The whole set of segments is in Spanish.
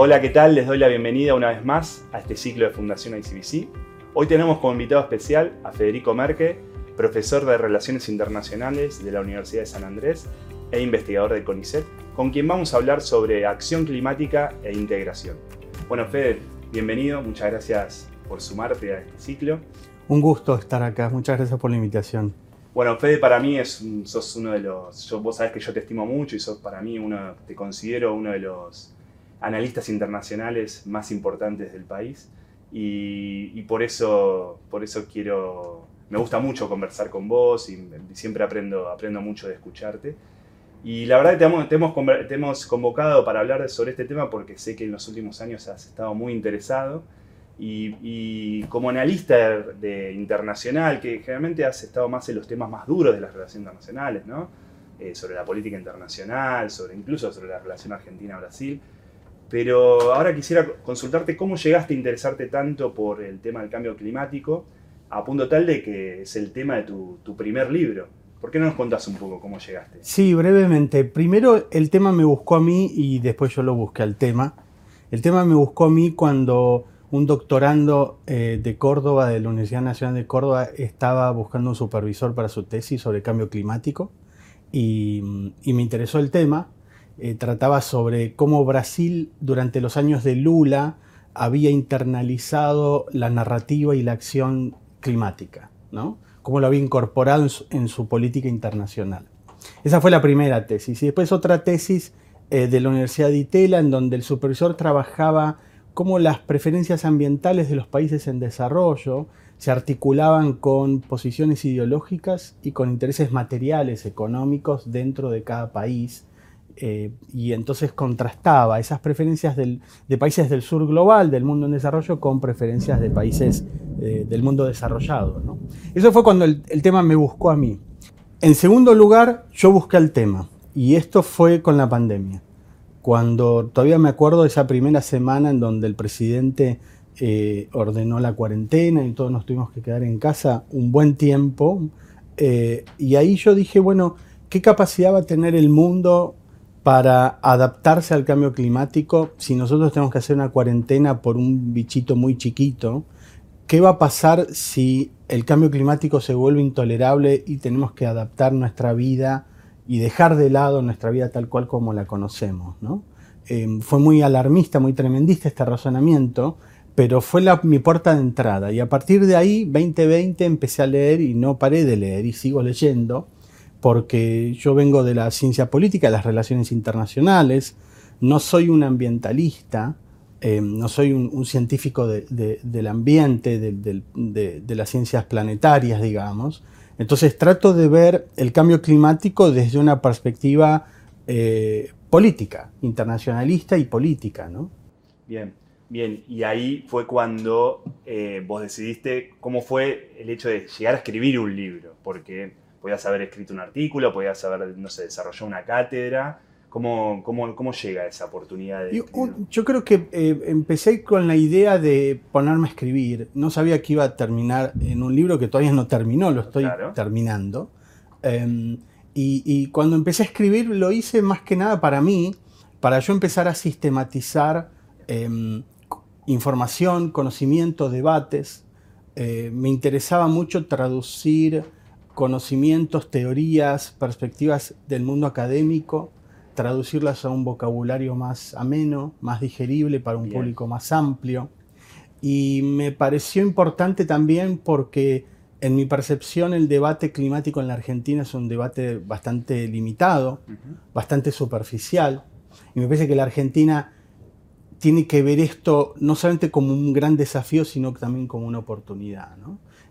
Hola, ¿qué tal? Les doy la bienvenida una vez más a este ciclo de Fundación ICBC. Hoy tenemos como invitado especial a Federico Merque, profesor de Relaciones Internacionales de la Universidad de San Andrés e investigador de CONICET, con quien vamos a hablar sobre acción climática e integración. Bueno, Fede, bienvenido, muchas gracias por sumarte a este ciclo. Un gusto estar acá, muchas gracias por la invitación. Bueno, Fede para mí es, sos uno de los, vos sabés que yo te estimo mucho y sos para mí uno, te considero uno de los analistas internacionales más importantes del país y, por, eso, por eso quiero, me gusta mucho conversar con vos y siempre aprendo, aprendo mucho de escucharte. Y la verdad que te hemos, te hemos, convocado para hablar sobre este tema porque sé que en los últimos años has estado muy interesado y, como analista de, internacional, que generalmente has estado más en los temas más duros de las relaciones internacionales, ¿no? Eh, sobre la política internacional, sobre, incluso sobre la relación Argentina-Brasil. Pero ahora quisiera consultarte cómo llegaste a interesarte tanto por el tema del cambio climático, a punto tal de que es el tema de tu, tu primer libro. ¿Por qué no nos contás un poco cómo llegaste? Sí, brevemente. Primero el tema me buscó a mí y después yo lo busqué al tema. El tema me buscó a mí cuando un doctorando eh, de Córdoba, de la Universidad Nacional de Córdoba, estaba buscando un supervisor para su tesis sobre cambio climático y, me interesó el tema. Eh, trataba sobre cómo Brasil durante los años de Lula había internalizado la narrativa y la acción climática, ¿no? cómo lo había incorporado en su, política internacional. Esa fue la primera tesis. Y después otra tesis eh, de la Universidad de Itela, en donde el supervisor trabajaba cómo las preferencias ambientales de los países en desarrollo se articulaban con posiciones ideológicas y con intereses materiales, económicos dentro de cada país. Eh, y entonces contrastaba esas preferencias de países del sur global, del mundo en desarrollo, con preferencias de países eh, del mundo desarrollado. Eso fue cuando el, tema me buscó a mí. En segundo lugar, yo busqué el tema, y esto fue con la pandemia cuando todavía me acuerdo de esa primera semana en donde el presidente eh, ordenó la cuarentena y todos nos tuvimos que quedar en casa un buen tiempo. Y ahí yo dije, bueno, ¿qué capacidad va a tener el mundo para adaptarse al cambio climático si nosotros tenemos que hacer una cuarentena por un bichito muy chiquito? ¿Qué va a pasar si el cambio climático se vuelve intolerable y tenemos que adaptar nuestra vida y dejar de lado nuestra vida tal cual como la conocemos. ¿no? Em, fue muy alarmista, muy tremendista este razonamiento, pero fue la, mi puerta de entrada. Y a partir de ahí, 2020, empecé a leer y no paré de leer y sigo leyendo, porque yo vengo de la ciencia política, de las relaciones internacionales, no soy un ambientalista, em, no soy un, científico del ambiente, de, las ciencias planetarias, digamos, entonces trato de ver el cambio climático desde una perspectiva eh, política, internacionalista y política, ¿no? Bien, bien. Y ahí fue cuando eh, vos decidiste cómo fue el hecho de llegar a escribir un libro, porque podías haber escrito un artículo, podías haber, no sé, desarrollado una cátedra, ¿Cómo, cómo, cómo llega esa oportunidad? De yo, creo que eh, empecé con la idea de ponerme a escribir. No sabía que iba a terminar en un libro que todavía no terminó, lo estoy terminando. Em, y, cuando empecé a escribir lo hice más que nada para mí, para yo empezar a sistematizar em, información, conocimiento, debates. Eh, me interesaba mucho traducir conocimientos, teorías, perspectivas del mundo académico traducirlas a un vocabulario más ameno, más digerible para un público más amplio. Y me pareció importante también porque en mi percepción el debate climático en la Argentina es un debate bastante limitado, bastante superficial. Y me parece que la Argentina tiene que ver esto no solamente como un gran desafío, sino también como una oportunidad.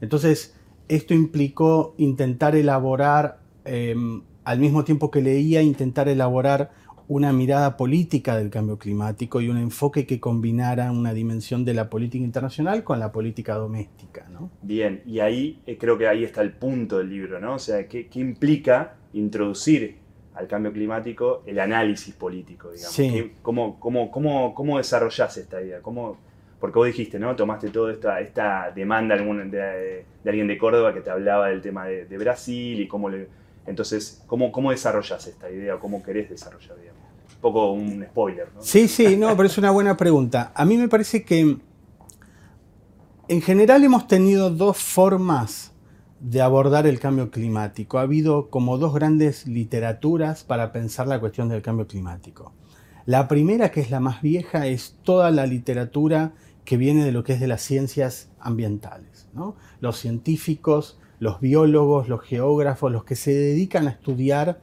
Entonces, esto implicó intentar elaborar em, al mismo tiempo que leía, intentar elaborar una mirada política del cambio climático y un enfoque que combinara una dimensión de la política internacional con la política doméstica. ¿no? Bien, y ahí eh, creo que ahí está el punto del libro, ¿no? O sea, ¿qué, implica introducir al cambio climático el análisis político, digamos? Sí. ¿Cómo, cómo, cómo, cómo desarrollás esta idea? ¿Cómo, porque vos dijiste, ¿no? Tomaste toda esta, esta demanda de, alguien de Córdoba que te hablaba del tema de, de Brasil y cómo le entonces, ¿cómo, cómo desarrollas esta idea o cómo querés desarrollar, un poco un spoiler. ¿no? Sí, sí, no, pero es una buena pregunta. A mí me parece que en general hemos tenido dos formas de abordar el cambio climático. Ha habido como dos grandes literaturas para pensar la cuestión del cambio climático. La primera, que es la más vieja, es toda la literatura que viene de lo que es de las ciencias ambientales. Los científicos, los biólogos, los geógrafos, los que se dedican a estudiar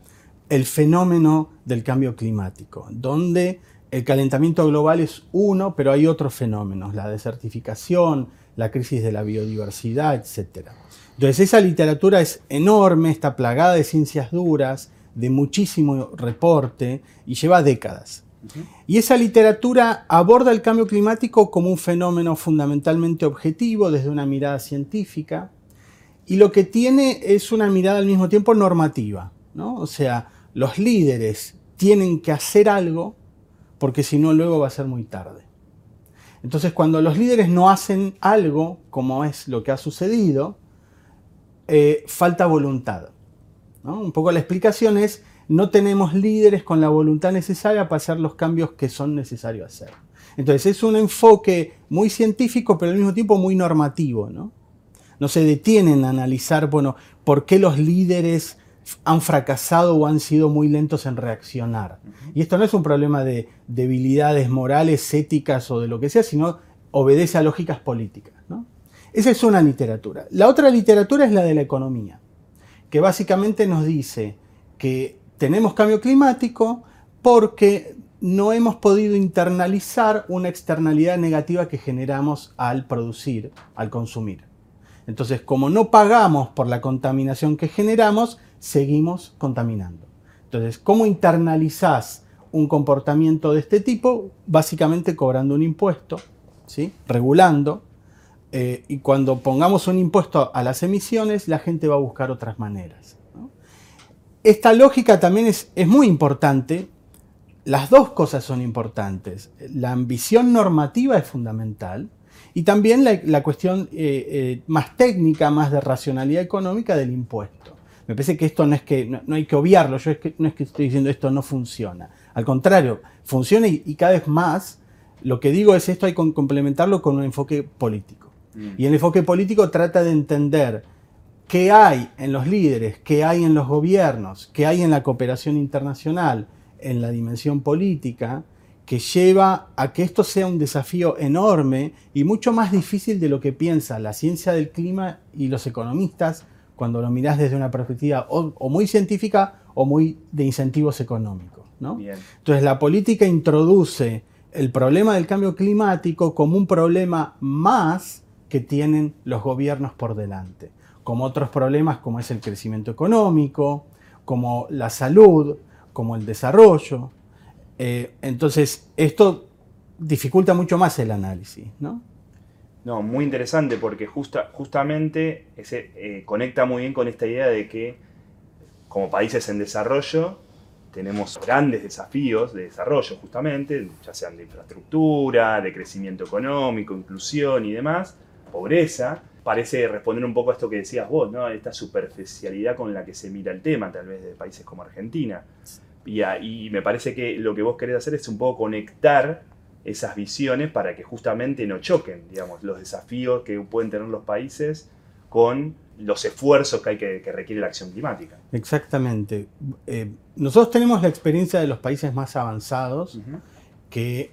el fenómeno del cambio climático, donde el calentamiento global es uno, pero hay otros fenómenos, la desertificación, la crisis de la biodiversidad, etc. Entonces esa literatura es enorme, está plagada de ciencias duras, de muchísimo reporte y lleva décadas. Y esa literatura aborda el cambio climático como un fenómeno fundamentalmente objetivo desde una mirada científica y lo que tiene es una mirada al mismo tiempo normativa. ¿no? O sea, los líderes tienen que hacer algo porque si no luego va a ser muy tarde. Entonces cuando los líderes no hacen algo, como es lo que ha sucedido, eh, falta voluntad. Un poco la explicación es no tenemos líderes con la voluntad necesaria para hacer los cambios que son necesarios hacer. Entonces es un enfoque muy científico, pero al mismo tiempo muy normativo. No, no se detienen a analizar, bueno, por qué los líderes han fracasado o han sido muy lentos en reaccionar. Y esto no es un problema de debilidades morales, éticas o de lo que sea, sino obedece a lógicas políticas. ¿no? Esa es una literatura. La otra literatura es la de la economía, que básicamente nos dice que tenemos cambio climático porque no hemos podido internalizar una externalidad negativa que generamos al producir, al consumir. Entonces, como no pagamos por la contaminación que generamos, seguimos contaminando. Entonces, ¿cómo internalizás un comportamiento de este tipo? Básicamente cobrando un impuesto, ¿sí? regulando, eh, y cuando pongamos un impuesto a las emisiones, la gente va a buscar otras maneras esta lógica también es, muy importante. Las dos cosas son importantes. La ambición normativa es fundamental y también la, cuestión eh, eh, más técnica, más de racionalidad económica del impuesto. Me parece que esto no es que no, hay que obviarlo, yo es que, no es que estoy diciendo esto no funciona. Al contrario, funciona y, cada vez más. Lo que digo es esto hay que complementarlo con un enfoque político. Mm. Y el enfoque político trata de entender qué hay en los líderes, qué hay en los gobiernos, qué hay en la cooperación internacional, en la dimensión política, que lleva a que esto sea un desafío enorme y mucho más difícil de lo que piensa la ciencia del clima y los economistas cuando lo mirás desde una perspectiva o, muy científica o muy de incentivos económicos. Entonces la política introduce el problema del cambio climático como un problema más que tienen los gobiernos por delante como otros problemas como es el crecimiento económico, como la salud, como el desarrollo. Eh, entonces, esto dificulta mucho más el análisis, ¿no? No, muy interesante porque justa, justamente ese, eh, conecta muy bien con esta idea de que como países en desarrollo tenemos grandes desafíos de desarrollo justamente, ya sean de infraestructura, de crecimiento económico, inclusión y demás, pobreza, parece responder un poco a esto que decías vos, ¿no? Esta superficialidad con la que se mira el tema, tal vez de países como Argentina. Y, y me parece que lo que vos querés hacer es un poco conectar esas visiones para que justamente no choquen, digamos, los desafíos que pueden tener los países con los esfuerzos que, hay que, requiere la acción climática. Exactamente. Eh, nosotros tenemos la experiencia de los países más avanzados que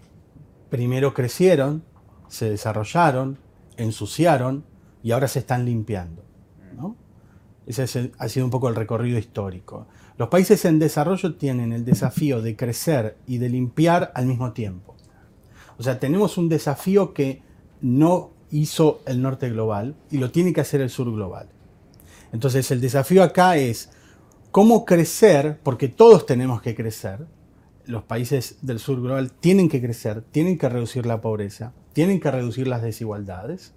primero crecieron, se desarrollaron, ensuciaron, y ahora se están limpiando. Ese ha sido un poco el recorrido histórico. Los países en desarrollo tienen el desafío de crecer y de limpiar al mismo tiempo. O sea, tenemos un desafío que no hizo el norte global y lo tiene que hacer el sur global. Entonces el desafío acá es cómo crecer, porque todos tenemos que crecer, los países del sur global tienen que crecer, tienen que reducir la pobreza, tienen que reducir las desigualdades,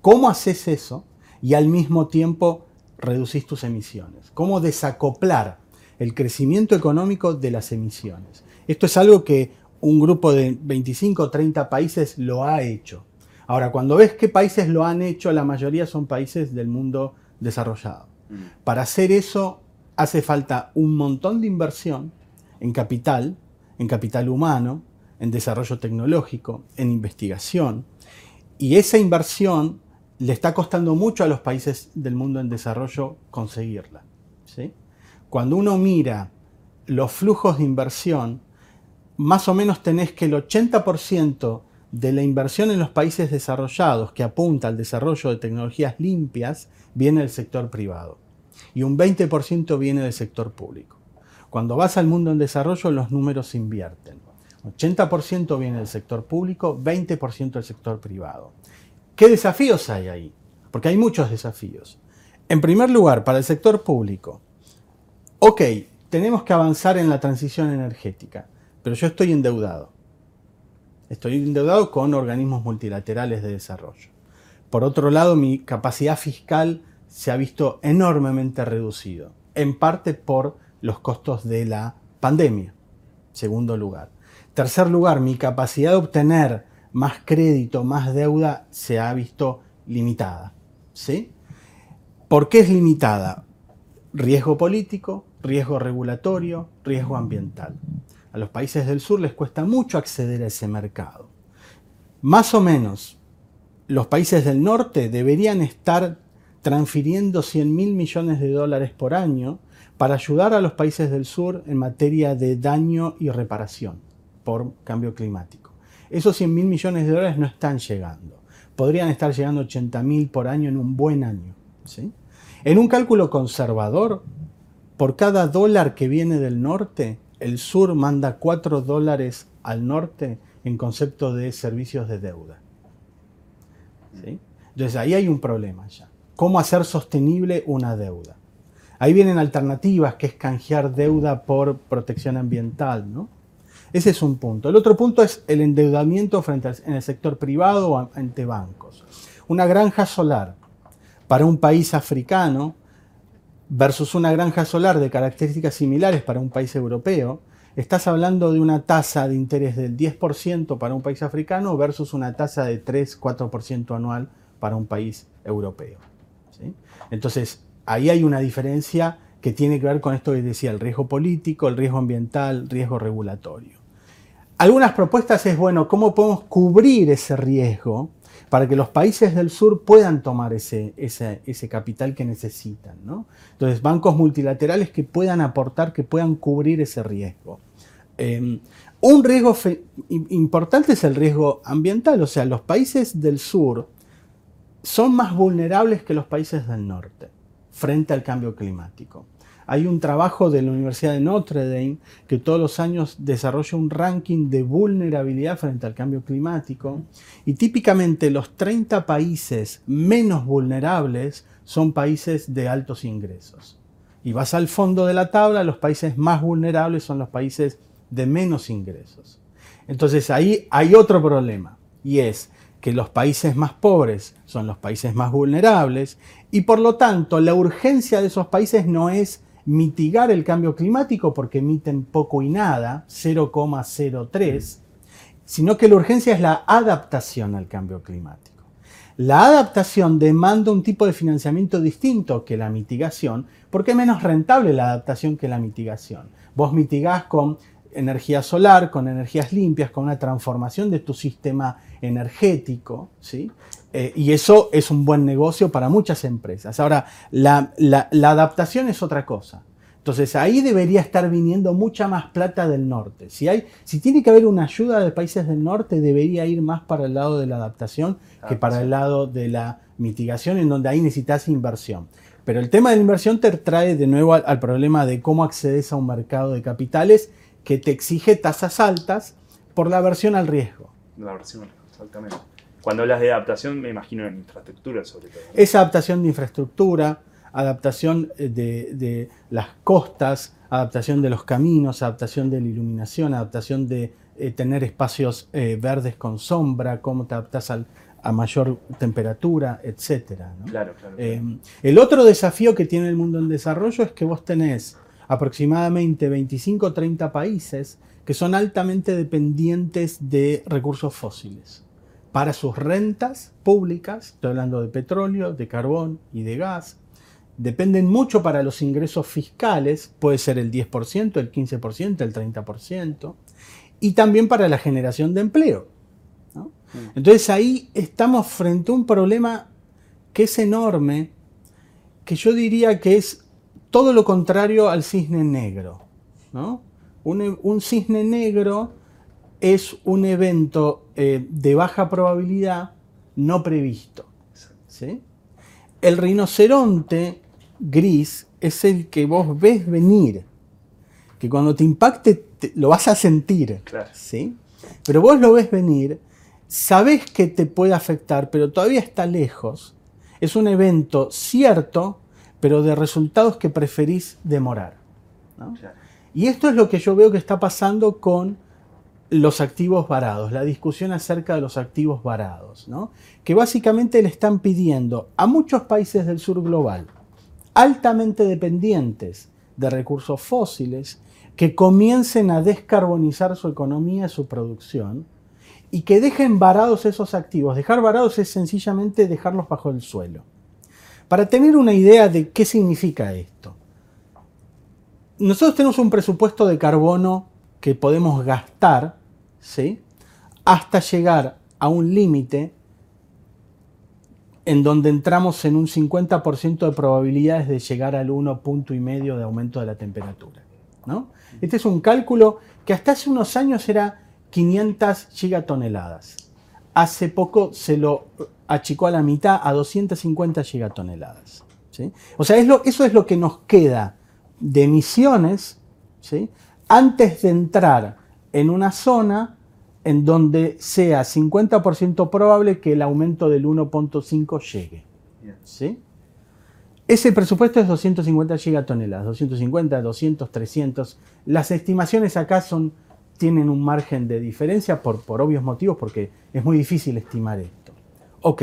¿Cómo haces eso y al mismo tiempo reducís tus emisiones? ¿Cómo desacoplar el crecimiento económico de las emisiones? Esto es algo que un grupo de 25 o 30 países lo ha hecho. Ahora, cuando ves qué países lo han hecho, la mayoría son países del mundo desarrollado. Mm. Para hacer eso hace falta un montón de inversión en capital, en capital humano, en desarrollo tecnológico, en investigación. Y esa inversión le está costando mucho a los países del mundo en desarrollo conseguirla. Cuando uno mira los flujos de inversión, más o menos tenés que el 80% de la inversión en los países desarrollados que apunta al desarrollo de tecnologías limpias viene del sector privado y un 20% viene del sector público. Cuando vas al mundo en desarrollo los números se invierten. 80% viene del sector público, 20% del sector privado. ¿Qué desafíos hay ahí? Porque hay muchos desafíos. En primer lugar, para el sector público, ok, tenemos que avanzar en la transición energética, pero yo estoy endeudado. Estoy endeudado con organismos multilaterales de desarrollo. Por otro lado, mi capacidad fiscal se ha visto enormemente reducido, en parte por los costos de la pandemia. Segundo lugar. Tercer lugar, mi capacidad de obtener más crédito, más deuda, se ha visto limitada. ¿sí? ¿Por qué es limitada? Riesgo político, riesgo regulatorio, riesgo ambiental. A los países del sur les cuesta mucho acceder a ese mercado. Más o menos, los países del norte deberían estar transfiriendo 100 mil millones de dólares por año para ayudar a los países del sur en materia de daño y reparación por cambio climático. Esos 100 mil millones de dólares no están llegando. Podrían estar llegando 80 mil por año en un buen año. ¿sí? En un cálculo conservador, por cada dólar que viene del norte, el sur manda 4 dólares al norte en concepto de servicios de deuda. Entonces ahí hay un problema ya. ¿Cómo hacer sostenible una deuda? Ahí vienen alternativas, que es canjear deuda por protección ambiental, ¿no? Ese es un punto. El otro punto es el endeudamiento frente en el sector privado o ante bancos. Una granja solar para un país africano versus una granja solar de características similares para un país europeo, estás hablando de una tasa de interés del 10% para un país africano versus una tasa de 3-4% anual para un país europeo. Entonces, ahí hay una diferencia que tiene que ver con esto que decía, el riesgo político, el riesgo ambiental, riesgo regulatorio. Algunas propuestas es, bueno, ¿cómo podemos cubrir ese riesgo para que los países del sur puedan tomar ese, ese, capital que necesitan. ¿no? Entonces, bancos multilaterales que puedan aportar, que puedan cubrir ese riesgo. Em, un riesgo importante es el riesgo ambiental, o sea, los países del sur son más vulnerables que los países del norte frente al cambio climático. Hay un trabajo de la Universidad de Notre Dame que todos los años desarrolla un ranking de vulnerabilidad frente al cambio climático y típicamente los 30 países menos vulnerables son países de altos ingresos. Y vas al fondo de la tabla, los países más vulnerables son los países de menos ingresos. Entonces ahí hay otro problema y es que los países más pobres son los países más vulnerables y por lo tanto la urgencia de esos países no es mitigar el cambio climático porque emiten poco y nada, 0,03, sino que la urgencia es la adaptación al cambio climático. La adaptación demanda un tipo de financiamiento distinto que la mitigación, porque es menos rentable la adaptación que la mitigación. Vos mitigás con energía solar, con energías limpias, con una transformación de tu sistema energético, ¿sí? Eh, y eso es un buen negocio para muchas empresas. Ahora, la, adaptación es otra cosa. Entonces ahí debería estar viniendo mucha más plata del norte. Si, hay, si tiene que haber una ayuda de países del norte, debería ir más para el lado de la adaptación que para el lado de la mitigación, en donde ahí necesitas inversión. Pero el tema de la inversión te trae de nuevo al, al problema de cómo accedes a un mercado de capitales que te exige tasas altas por la aversión al riesgo. La aversión, exactamente. Cuando hablas de adaptación, me imagino en infraestructura sobre todo. Es adaptación de infraestructura, adaptación eh, de, las costas, adaptación de los caminos, adaptación de la iluminación, adaptación de eh, tener espacios eh, verdes con sombra, cómo te adaptas a mayor temperatura, etc. Claro, claro, el otro desafío que tiene el mundo en desarrollo es que vos tenés aproximadamente 25 o 30 países que son altamente dependientes de recursos fósiles para sus rentas públicas, estoy hablando de petróleo, de carbón y de gas, dependen mucho para los ingresos fiscales, puede ser el 10%, el 15%, el 30%, y también para la generación de empleo. Mm. Entonces ahí estamos frente a un problema que es enorme, que yo diría que es todo lo contrario al cisne negro. Un, cisne negro es un evento eh, de baja probabilidad no previsto. El rinoceronte gris es el que vos ves venir, que cuando te impacte lo vas a sentir, ¿sí? Pero vos lo ves venir, sabes que te puede afectar, pero todavía está lejos. Es un evento cierto, pero de resultados que preferís demorar. Y esto es lo que yo veo que está pasando con los activos varados, la discusión acerca de los activos varados, ¿no? que básicamente le están pidiendo a muchos países del sur global, altamente dependientes de recursos fósiles, que comiencen a descarbonizar su economía su producción y que dejen varados esos activos. Dejar varados es sencillamente dejarlos bajo el suelo. Para tener una idea de qué significa esto, nosotros tenemos un presupuesto de carbono que podemos gastar ¿sí? hasta llegar a un límite en donde entramos en un 50% de probabilidades de llegar al 1,5 de aumento de la temperatura. ¿no? Este es un cálculo que hasta hace unos años era 500 gigatoneladas. Hace poco se lo achicó a la mitad a 250 gigatoneladas. ¿sí? O sea, eso es lo que nos queda de emisiones ¿sí? antes de entrar en una zona en donde sea 50% probable que el aumento del 1.5 llegue. ¿sí? Ese presupuesto es 250 gigatoneladas, 250, 200, 300. Las estimaciones acá son, tienen un margen de diferencia por, por obvios motivos porque es muy difícil estimar esto. Ok,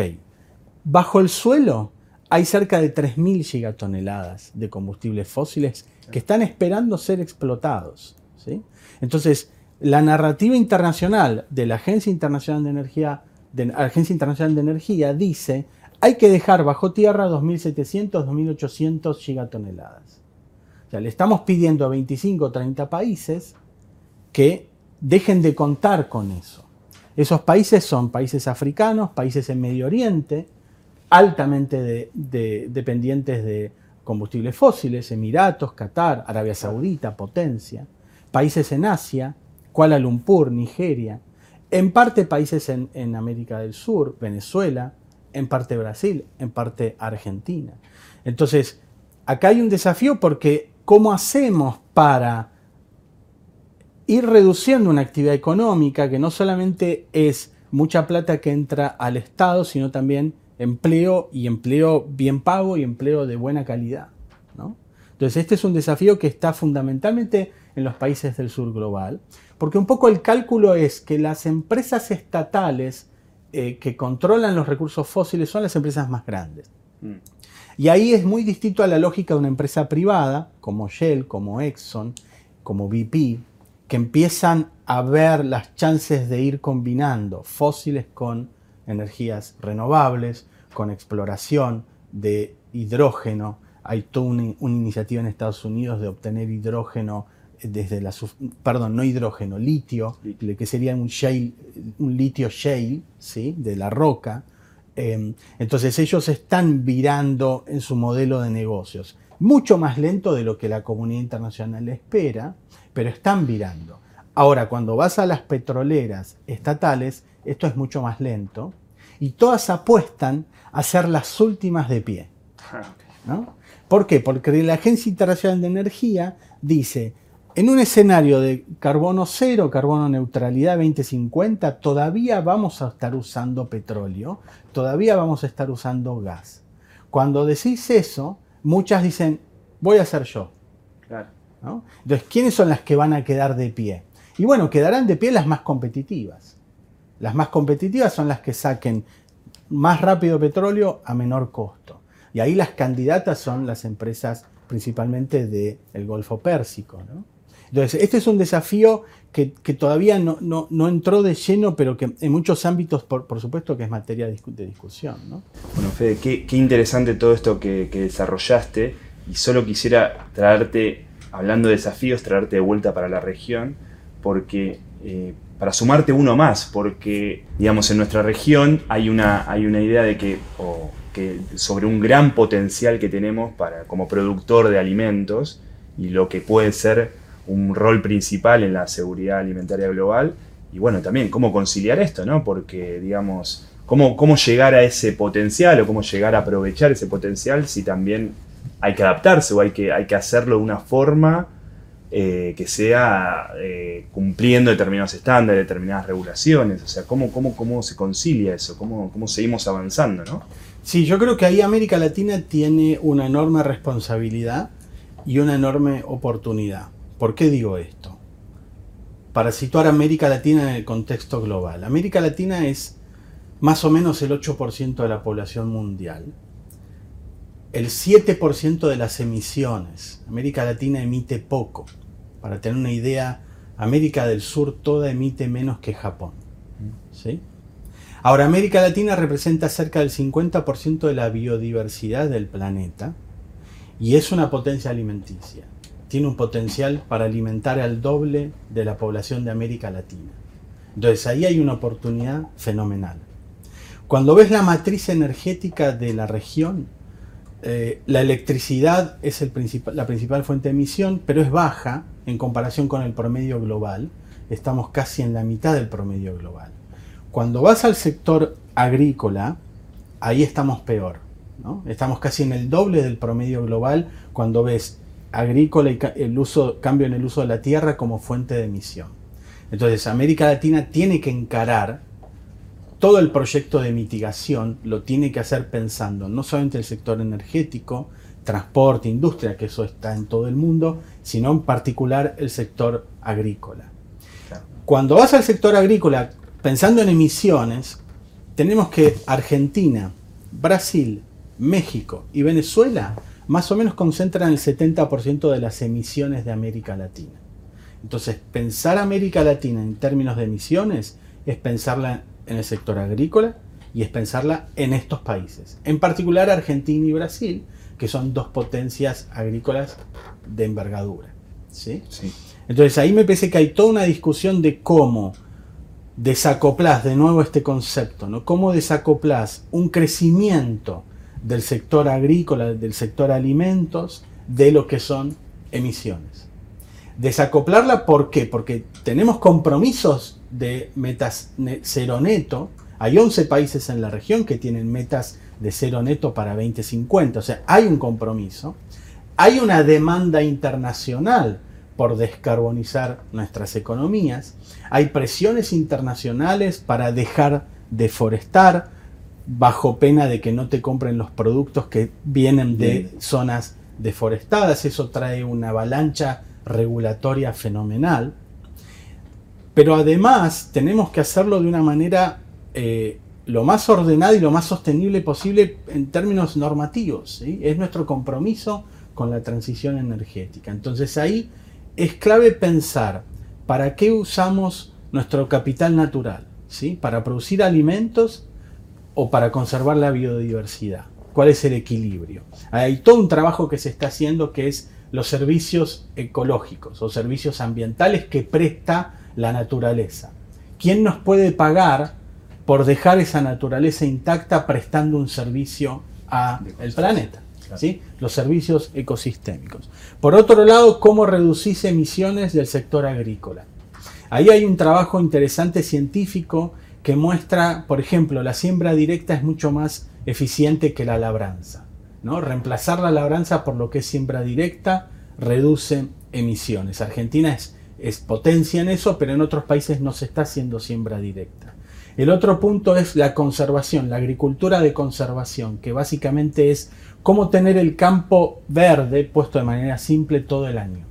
bajo el suelo hay cerca de 3.000 gigatoneladas de combustibles fósiles que están esperando ser explotados. ¿sí? Entonces, la narrativa internacional de la Agencia Internacional de Energía, de, Agencia Internacional de Energía dice hay que dejar bajo tierra 2.700, 2.800 gigatoneladas. O sea, le estamos pidiendo a 25 o 30 países que dejen de contar con eso. Esos países son países africanos, países en Medio Oriente, altamente dependientes de combustibles fósiles, Emiratos, Qatar, Arabia Saudita, potencia, países en Asia, Kuala Lumpur, Nigeria, en parte países en, América del Sur, Venezuela, en parte Brasil, en parte Argentina. Entonces, acá hay un desafío porque ¿cómo hacemos para ir reduciendo una actividad económica que no solamente es mucha plata que entra al Estado, sino también empleo y empleo bien pago y empleo de buena calidad? Entonces, este es un desafío que está fundamentalmente en los países del sur global. Porque un poco el cálculo es que las empresas estatales eh, que controlan los recursos fósiles son las empresas más grandes. Mm. Y ahí es muy distinto a la lógica de una empresa privada, como Shell, como Exxon, como BP, que empiezan a ver las chances de ir combinando fósiles con energías renovables, con exploración de hidrógeno. Hay toda una iniciativa en Estados Unidos de obtener hidrógeno desde la, perdón, no hidrógeno, litio, que sería un shale, un litio shale, ¿sí? de la roca. Em, entonces ellos están virando en su modelo de negocios, mucho más lento de lo que la comunidad internacional espera, pero están virando. Ahora, cuando vas a las petroleras estatales, esto es mucho más lento y todas apuestan a ser las últimas de pie. Ah, ¿no? ¿Por qué? Porque la Agencia Internacional de Energía dice, en un escenario de carbono cero, carbono neutralidad 2050, todavía vamos a estar usando petróleo, todavía vamos a estar usando gas. Cuando decís eso, muchas dicen, voy a ser yo. Entonces, ¿quiénes son las que van a quedar de pie? Y bueno, quedarán de pie las más competitivas. Las más competitivas son las que saquen más rápido petróleo a menor costo. Y ahí las candidatas son las empresas principalmente del Golfo Pérsico. ¿no? Entonces, este es un desafío que, todavía no, entró de lleno, pero que en muchos ámbitos, por, supuesto, que es materia de, discusión. ¿no? Bueno, Fede, qué, interesante todo esto que, que desarrollaste y solo quisiera traerte, hablando de desafíos, traerte de vuelta para la región, porque eh, para sumarte uno más, porque digamos en nuestra región hay una, hay una idea de que, que sobre un gran potencial que tenemos para, como productor de alimentos y lo que puede ser un rol principal en la seguridad alimentaria global. Y bueno, también cómo conciliar esto, ¿no? Porque, digamos, cómo, cómo llegar a ese potencial o cómo llegar a aprovechar ese potencial si también hay que adaptarse o hay que, hay que hacerlo de una forma eh, que sea eh, cumpliendo determinados estándares, determinadas regulaciones. O sea, ¿cómo, cómo, cómo se concilia eso? ¿Cómo, ¿Cómo seguimos avanzando? ¿no? Sí, yo creo que ahí América Latina tiene una enorme responsabilidad y una enorme oportunidad. ¿Por qué digo esto? Para situar América Latina en el contexto global. América Latina es más o menos el 8% de la población mundial el 7% de las emisiones. América Latina emite poco. Para tener una idea, América del Sur toda emite menos que Japón. ¿sí? Ahora, América Latina representa cerca del 50% de la biodiversidad del planeta y es una potencia alimenticia. Tiene un potencial para alimentar al doble de la población de América Latina. Entonces ahí hay una oportunidad fenomenal. Cuando ves la matriz energética de la región, eh, la electricidad es la principal fuente de emisión, pero es baja en comparación con el promedio global. Estamos casi en la mitad del promedio global. Cuando vas al sector agrícola, ahí estamos peor. Estamos casi en el doble del promedio global cuando ves agrícola y el uso, cambio en el uso de la tierra como fuente de emisión. Entonces, América Latina tiene que encarar todo el proyecto de mitigación lo tiene que hacer pensando no solamente el sector energético, transporte, industria, que eso está en todo el mundo, sino en particular el sector agrícola. Cuando vas al sector agrícola pensando en emisiones, tenemos que Argentina, Brasil, México y Venezuela más o menos concentran el 70% de las emisiones de América Latina. Entonces, pensar América Latina en términos de emisiones es pensarla en el sector agrícola y es pensarla en estos países, en particular Argentina y Brasil, que son dos potencias agrícolas de envergadura. ¿sí? Entonces ahí me parece que hay toda una discusión de cómo desacoplas de nuevo este concepto, ¿no? Cómo desacoplas un crecimiento del sector agrícola, del sector alimentos, de lo que son emisiones. Desacoplarla, ¿por qué? Porque tenemos compromisos de metas cero neto. Hay 11 países en la región que tienen metas de cero neto para 2050. O sea, hay un compromiso. Hay una demanda internacional por descarbonizar nuestras economías. Hay presiones internacionales para dejar de forestar bajo pena de que no te compren los productos que vienen de zonas deforestadas. Eso trae una avalancha regulatoria fenomenal. Pero además tenemos que hacerlo de una manera eh, lo más ordenada y lo más sostenible posible en términos normativos. Es nuestro compromiso con la transición energética. Entonces ahí es clave pensar para qué usamos nuestro capital natural, ¿sí? para producir alimentos o para conservar la biodiversidad. ¿Cuál es el equilibrio? Hay todo un trabajo que se está haciendo que es los servicios ecológicos o servicios ambientales que presta la naturaleza. ¿Quién nos puede pagar por dejar esa naturaleza intacta prestando un servicio al planeta? ¿sí? Los servicios ecosistémicos. Por otro lado, ¿cómo reducir emisiones del sector agrícola? Ahí hay un trabajo interesante científico que muestra, por ejemplo, la siembra directa es mucho más eficiente que la labranza. ¿no? Reemplazar la labranza por lo que es siembra directa reduce emisiones. Argentina es es potencia en eso, pero en otros países no se está haciendo siembra directa. El otro punto es la conservación, la agricultura de conservación, que básicamente es cómo tener el campo verde puesto de manera simple todo el año.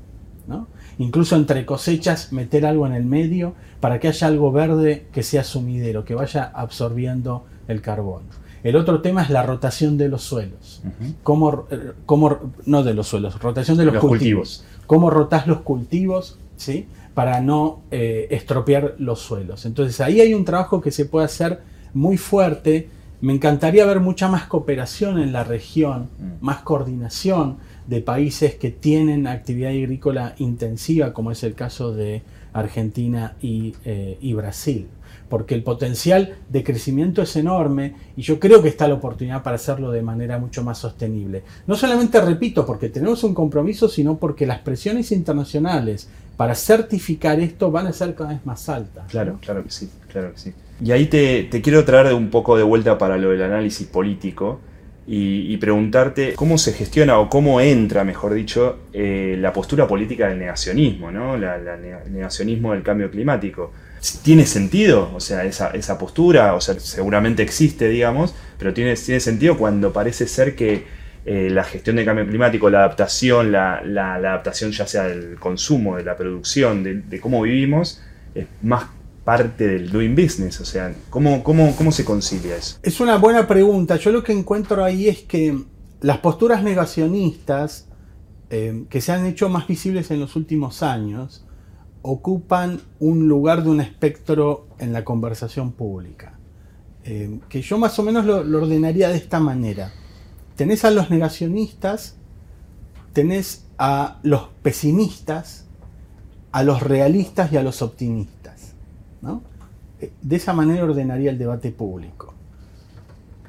Incluso entre cosechas meter algo en el medio para que haya algo verde que sea sumidero, que vaya absorbiendo el carbono. El otro tema es la rotación de los suelos. cómo, no de los suelos, rotación de los, cultivos. cultivos. Cómo rotas los cultivos ¿sí? para no eh, estropear los suelos. Entonces ahí hay un trabajo que se puede hacer muy fuerte. Me encantaría ver mucha más cooperación en la región, mm. más coordinación de países que tienen actividad agrícola intensiva, como es el caso de Argentina y, eh, y Brasil porque el potencial de crecimiento es enorme y yo creo que está la oportunidad para hacerlo de manera mucho más sostenible. No solamente, repito, porque tenemos un compromiso, sino porque las presiones internacionales para certificar esto van a ser cada vez más altas. Claro, claro que sí, claro que sí. Y ahí te, quiero traer un poco de vuelta para lo del análisis político. Y, preguntarte cómo se gestiona o cómo entra, mejor dicho, eh, la postura política del negacionismo, ¿no? el negacionismo del cambio climático tiene sentido, o sea, esa, postura, o sea, seguramente existe, digamos, pero tiene, tiene sentido cuando parece ser que eh, la gestión del cambio climático, la adaptación, la, adaptación ya sea del consumo, de la producción, de, cómo vivimos, es más parte del doing business, o sea, ¿cómo, cómo, cómo se concilia eso? Es una buena pregunta, yo lo que encuentro ahí es que las posturas negacionistas eh, que se han hecho más visibles en los últimos años, ocupan un lugar de un espectro en la conversación pública. Eh, que yo más o menos lo, ordenaría de esta manera. Tenés a los negacionistas, tenés a los pesimistas, a los realistas y a los optimistas. Eh, de esa manera ordenaría el debate público.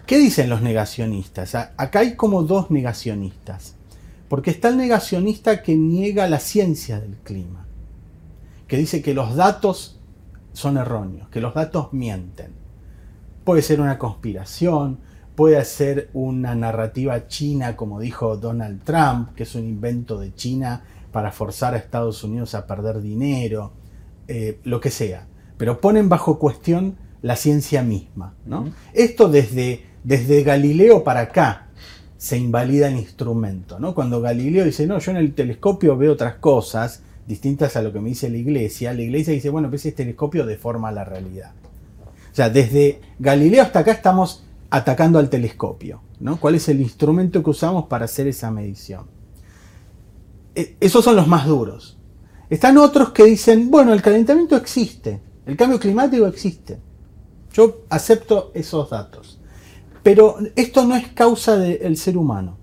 ¿Qué dicen los negacionistas? Acá hay como dos negacionistas. Porque está el negacionista que niega la ciencia del clima que dice que los datos son erróneos, que los datos mienten. Puede ser una conspiración, puede ser una narrativa china, como dijo Donald Trump, que es un invento de China para forzar a Estados Unidos a perder dinero, eh, lo que sea. Pero ponen bajo cuestión la ciencia misma. ¿no? Esto desde, desde Galileo para acá se invalida el instrumento. ¿no? Cuando Galileo dice, no, yo en el telescopio veo otras cosas, distintas a lo que me dice la iglesia, la iglesia dice, bueno, pues ese telescopio deforma la realidad. O sea, desde Galileo hasta acá estamos atacando al telescopio. ¿no? ¿Cuál es el instrumento que usamos para hacer esa medición? E, esos son los más duros. Están otros que dicen, bueno, el calentamiento existe, el cambio climático existe. Yo acepto esos datos. Pero esto no es causa del ser humano,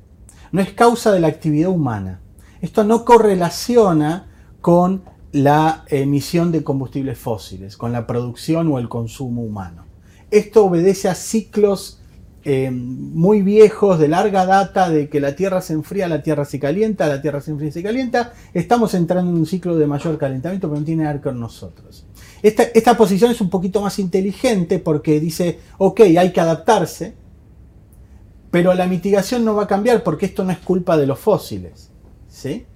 no es causa de la actividad humana. Esto no correlaciona con la emisión de combustibles fósiles, con la producción o el consumo humano. Esto obedece a ciclos eh, muy viejos, de larga data, de que la Tierra se enfría, la Tierra se calienta, la Tierra se enfría y se calienta. Estamos entrando en un ciclo de mayor calentamiento, pero no tiene que ver con nosotros. Esta, esta posición es un poquito más inteligente porque dice, ok, hay que adaptarse, pero la mitigación no va a cambiar porque esto no es culpa de los fósiles. ¿sí?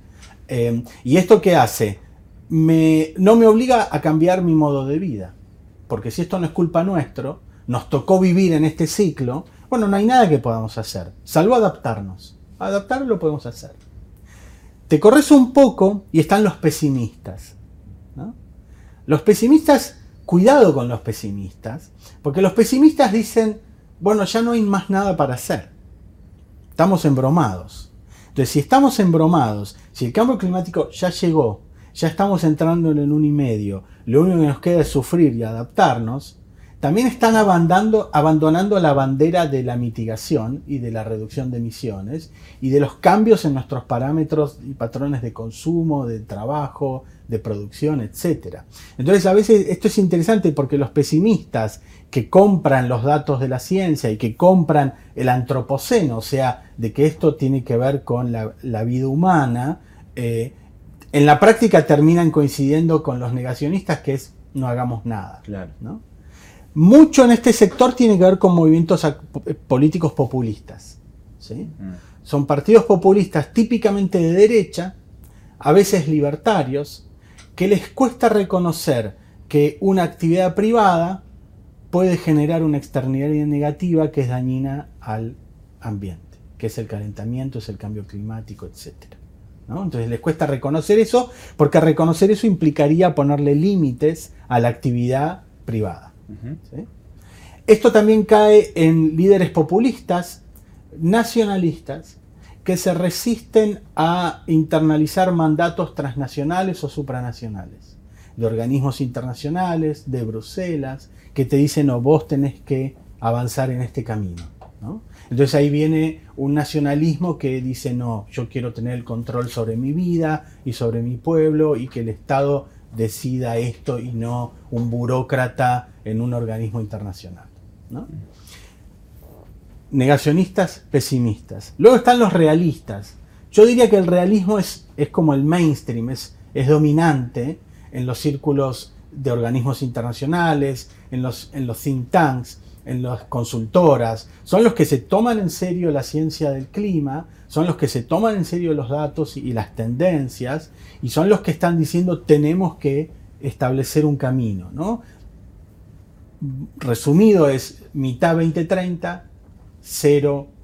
Em, ¿Y esto qué hace? no me obliga a cambiar mi modo de vida. Porque si esto no es culpa nuestro, nos tocó vivir en este ciclo, bueno, no hay nada que podamos hacer, salvo adaptarnos. Adaptar lo podemos hacer. Te corres un poco y están los pesimistas. Los pesimistas, cuidado con los pesimistas, porque los pesimistas dicen, bueno, ya no hay más nada para hacer. Estamos embromados. Entonces, si estamos embromados, si el cambio climático ya llegó, ya estamos entrando en el 1,5, y medio, lo único que nos queda es sufrir y adaptarnos, también están abandonando, abandonando la bandera de la mitigación y de la reducción de emisiones y de los cambios en nuestros parámetros y patrones de consumo, de trabajo, de producción, etc. Entonces a veces esto es interesante porque los pesimistas que compran los datos de la ciencia y que compran el antropoceno, o sea, de que esto tiene que ver con la, vida humana, eh, en la práctica terminan coincidiendo con los negacionistas que es no hagamos nada. Mucho en este sector tiene que ver con movimientos políticos populistas. ¿sí? Mm. Son partidos populistas típicamente de derecha, a veces libertarios, que les cuesta reconocer que una actividad privada puede generar una externalidad negativa que es dañina al ambiente, que es el calentamiento, es el cambio climático, etc. Entonces les cuesta reconocer eso, porque reconocer eso implicaría ponerle límites a la actividad privada. Esto también cae en líderes populistas, nacionalistas, que se resisten a internalizar mandatos transnacionales o supranacionales, de organismos internacionales, de Bruselas, que te dicen, no, vos tenés que avanzar en este camino. Entonces ahí viene un nacionalismo que dice, no, yo quiero tener el control sobre mi vida y sobre mi pueblo y que el Estado decida esto y no un burócrata en un organismo internacional. Negacionistas, pesimistas. Luego están los realistas. Yo diría que el realismo es, es como el mainstream, es, es dominante en los círculos de organismos internacionales, en los, en los think tanks, en las consultoras, son los que se toman en serio la ciencia del clima, son los que se toman en serio los datos y las tendencias, y son los que están diciendo tenemos que establecer un camino. ¿no? Resumido es mitad 2030, 0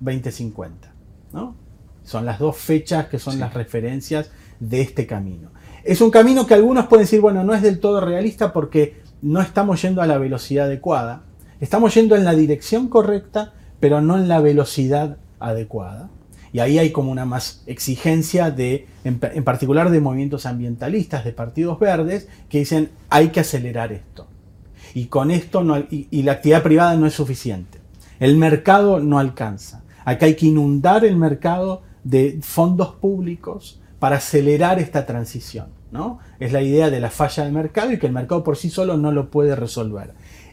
2050. ¿no? Son las dos fechas que son las referencias de este camino. Es un camino que algunos pueden decir, bueno, no es del todo realista porque no estamos yendo a la velocidad adecuada Estamos yendo en la dirección correcta, pero no en la velocidad adecuada. Y ahí hay como una más exigencia de, en, particular de movimientos ambientalistas, de partidos verdes, que dicen hay que acelerar esto. Y con esto no, y, la actividad privada no es suficiente. El mercado no alcanza. Acá hay que inundar el mercado de fondos públicos para acelerar esta transición. ¿no? Es la idea de la falla del mercado y que el mercado por sí solo no lo puede resolver.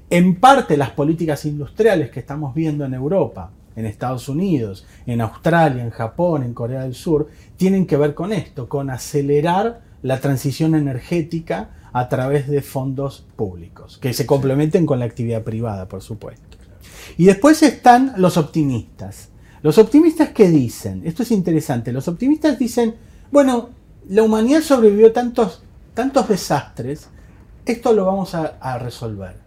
En parte las políticas industriales que estamos viendo en Europa, en Estados Unidos, en Australia, en Japón, en Corea del Sur, tienen que ver con esto, con acelerar la transición energética a través de fondos públicos, que se complementen con la actividad privada, por supuesto. Y después están los optimistas. Los optimistas que dicen, esto es interesante, los optimistas dicen, bueno, la humanidad sobrevivió tantos, tantos desastres, esto lo vamos a resolver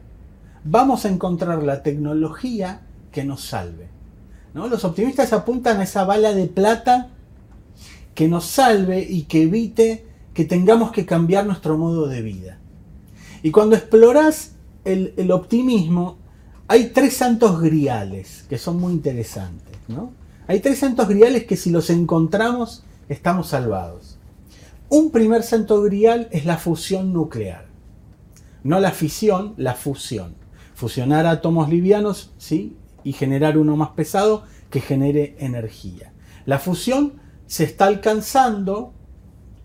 vamos a encontrar la tecnología que nos salve. ¿no? Los optimistas apuntan a esa bala de plata que nos salve y que evite que tengamos que cambiar nuestro modo de vida. Y cuando exploras el, optimismo, hay tres santos griales que son muy interesantes. ¿no? Hay tres santos griales que si los encontramos estamos salvados. Un primer santo grial es la fusión nuclear. No la fisión, la fusión fusionar átomos livianos ¿sí? y generar uno más pesado que genere energía. La fusión se está alcanzando,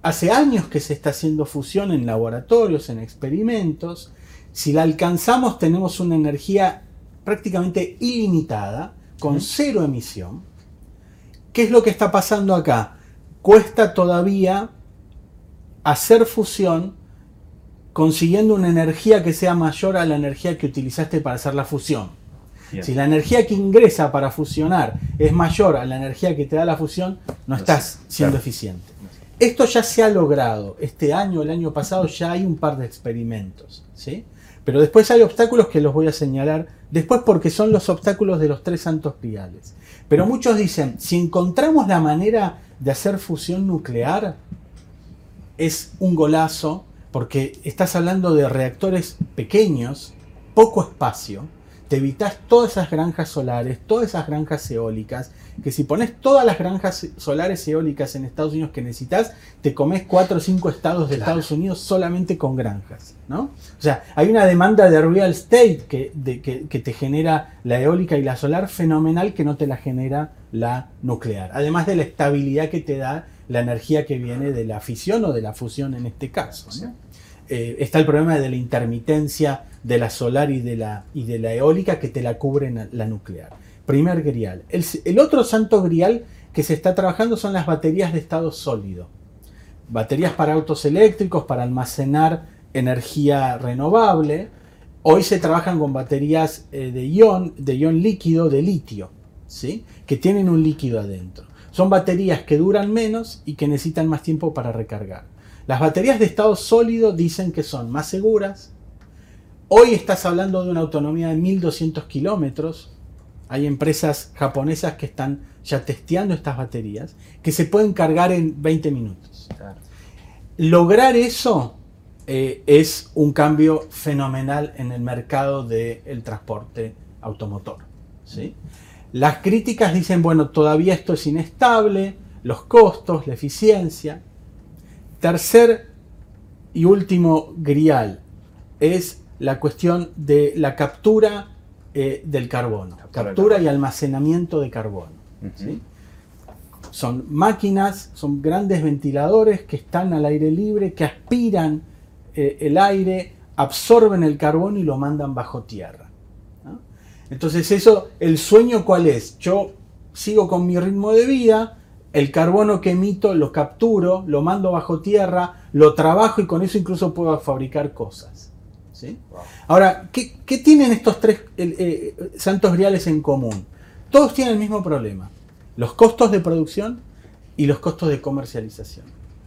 hace años que se está haciendo fusión en laboratorios, en experimentos. Si la alcanzamos tenemos una energía prácticamente ilimitada, con cero emisión. ¿Qué es lo que está pasando acá? Cuesta todavía hacer fusión consiguiendo una energía que sea mayor a la energía que utilizaste para hacer la fusión. Si la energía que ingresa para fusionar es mayor a la energía que te da la fusión, no estás siendo eficiente. Esto ya se ha logrado. Este año, el año pasado, ya hay un par de experimentos. ¿sí? Pero después hay obstáculos que los voy a señalar después porque son los obstáculos de los tres santos piales. Pero muchos dicen, si encontramos la manera de hacer fusión nuclear, es un golazo porque estás hablando de reactores pequeños, poco espacio, te evitas todas esas granjas solares, todas esas granjas eólicas, que si pones todas las granjas solares eólicas en Estados Unidos que necesitas, te comes cuatro o cinco estados de Estados Unidos solamente con granjas, ¿no? O sea, hay una demanda de real estate que, que te genera la eólica y la solar fenomenal que no te la genera la nuclear, además de la estabilidad que te da la energía que viene de la fisión o de la fusión en este caso. Eh, está el problema de la intermitencia de la solar y de la, y de la eólica que te la cubre la nuclear. Primer grial. El, otro santo grial que se está trabajando son las baterías de estado sólido. Baterías para autos eléctricos, para almacenar energía renovable. Hoy se trabajan con baterías eh, de ion, de ion líquido de litio, ¿sí? que tienen un líquido adentro. Son baterías que duran menos y que necesitan más tiempo para recargar. Las baterías de estado sólido dicen que son más seguras. Hoy estás hablando de una autonomía de 1200 kilómetros. Hay empresas japonesas que están ya testeando estas baterías que se pueden cargar en 20 minutos. Lograr eso eh, es un cambio fenomenal en el mercado del transporte automotor. ¿sí? Las críticas dicen, bueno, todavía esto es inestable, los costos, la eficiencia. Tercer y último grial es la cuestión de la captura eh, del carbono, captura, y almacenamiento de carbono. Son máquinas, son grandes ventiladores que están al aire libre, que aspiran eh, el aire, absorben el carbono y lo mandan bajo tierra. Entonces eso, el sueño cuál es? Yo sigo con mi ritmo de vida, el carbono que emito lo capturo, lo mando bajo tierra, lo trabajo y con eso incluso puedo fabricar cosas. Ahora, ¿qué, tienen estos tres eh, santos reales en común? Todos tienen el mismo problema, los costos de producción y los costos de comercialización.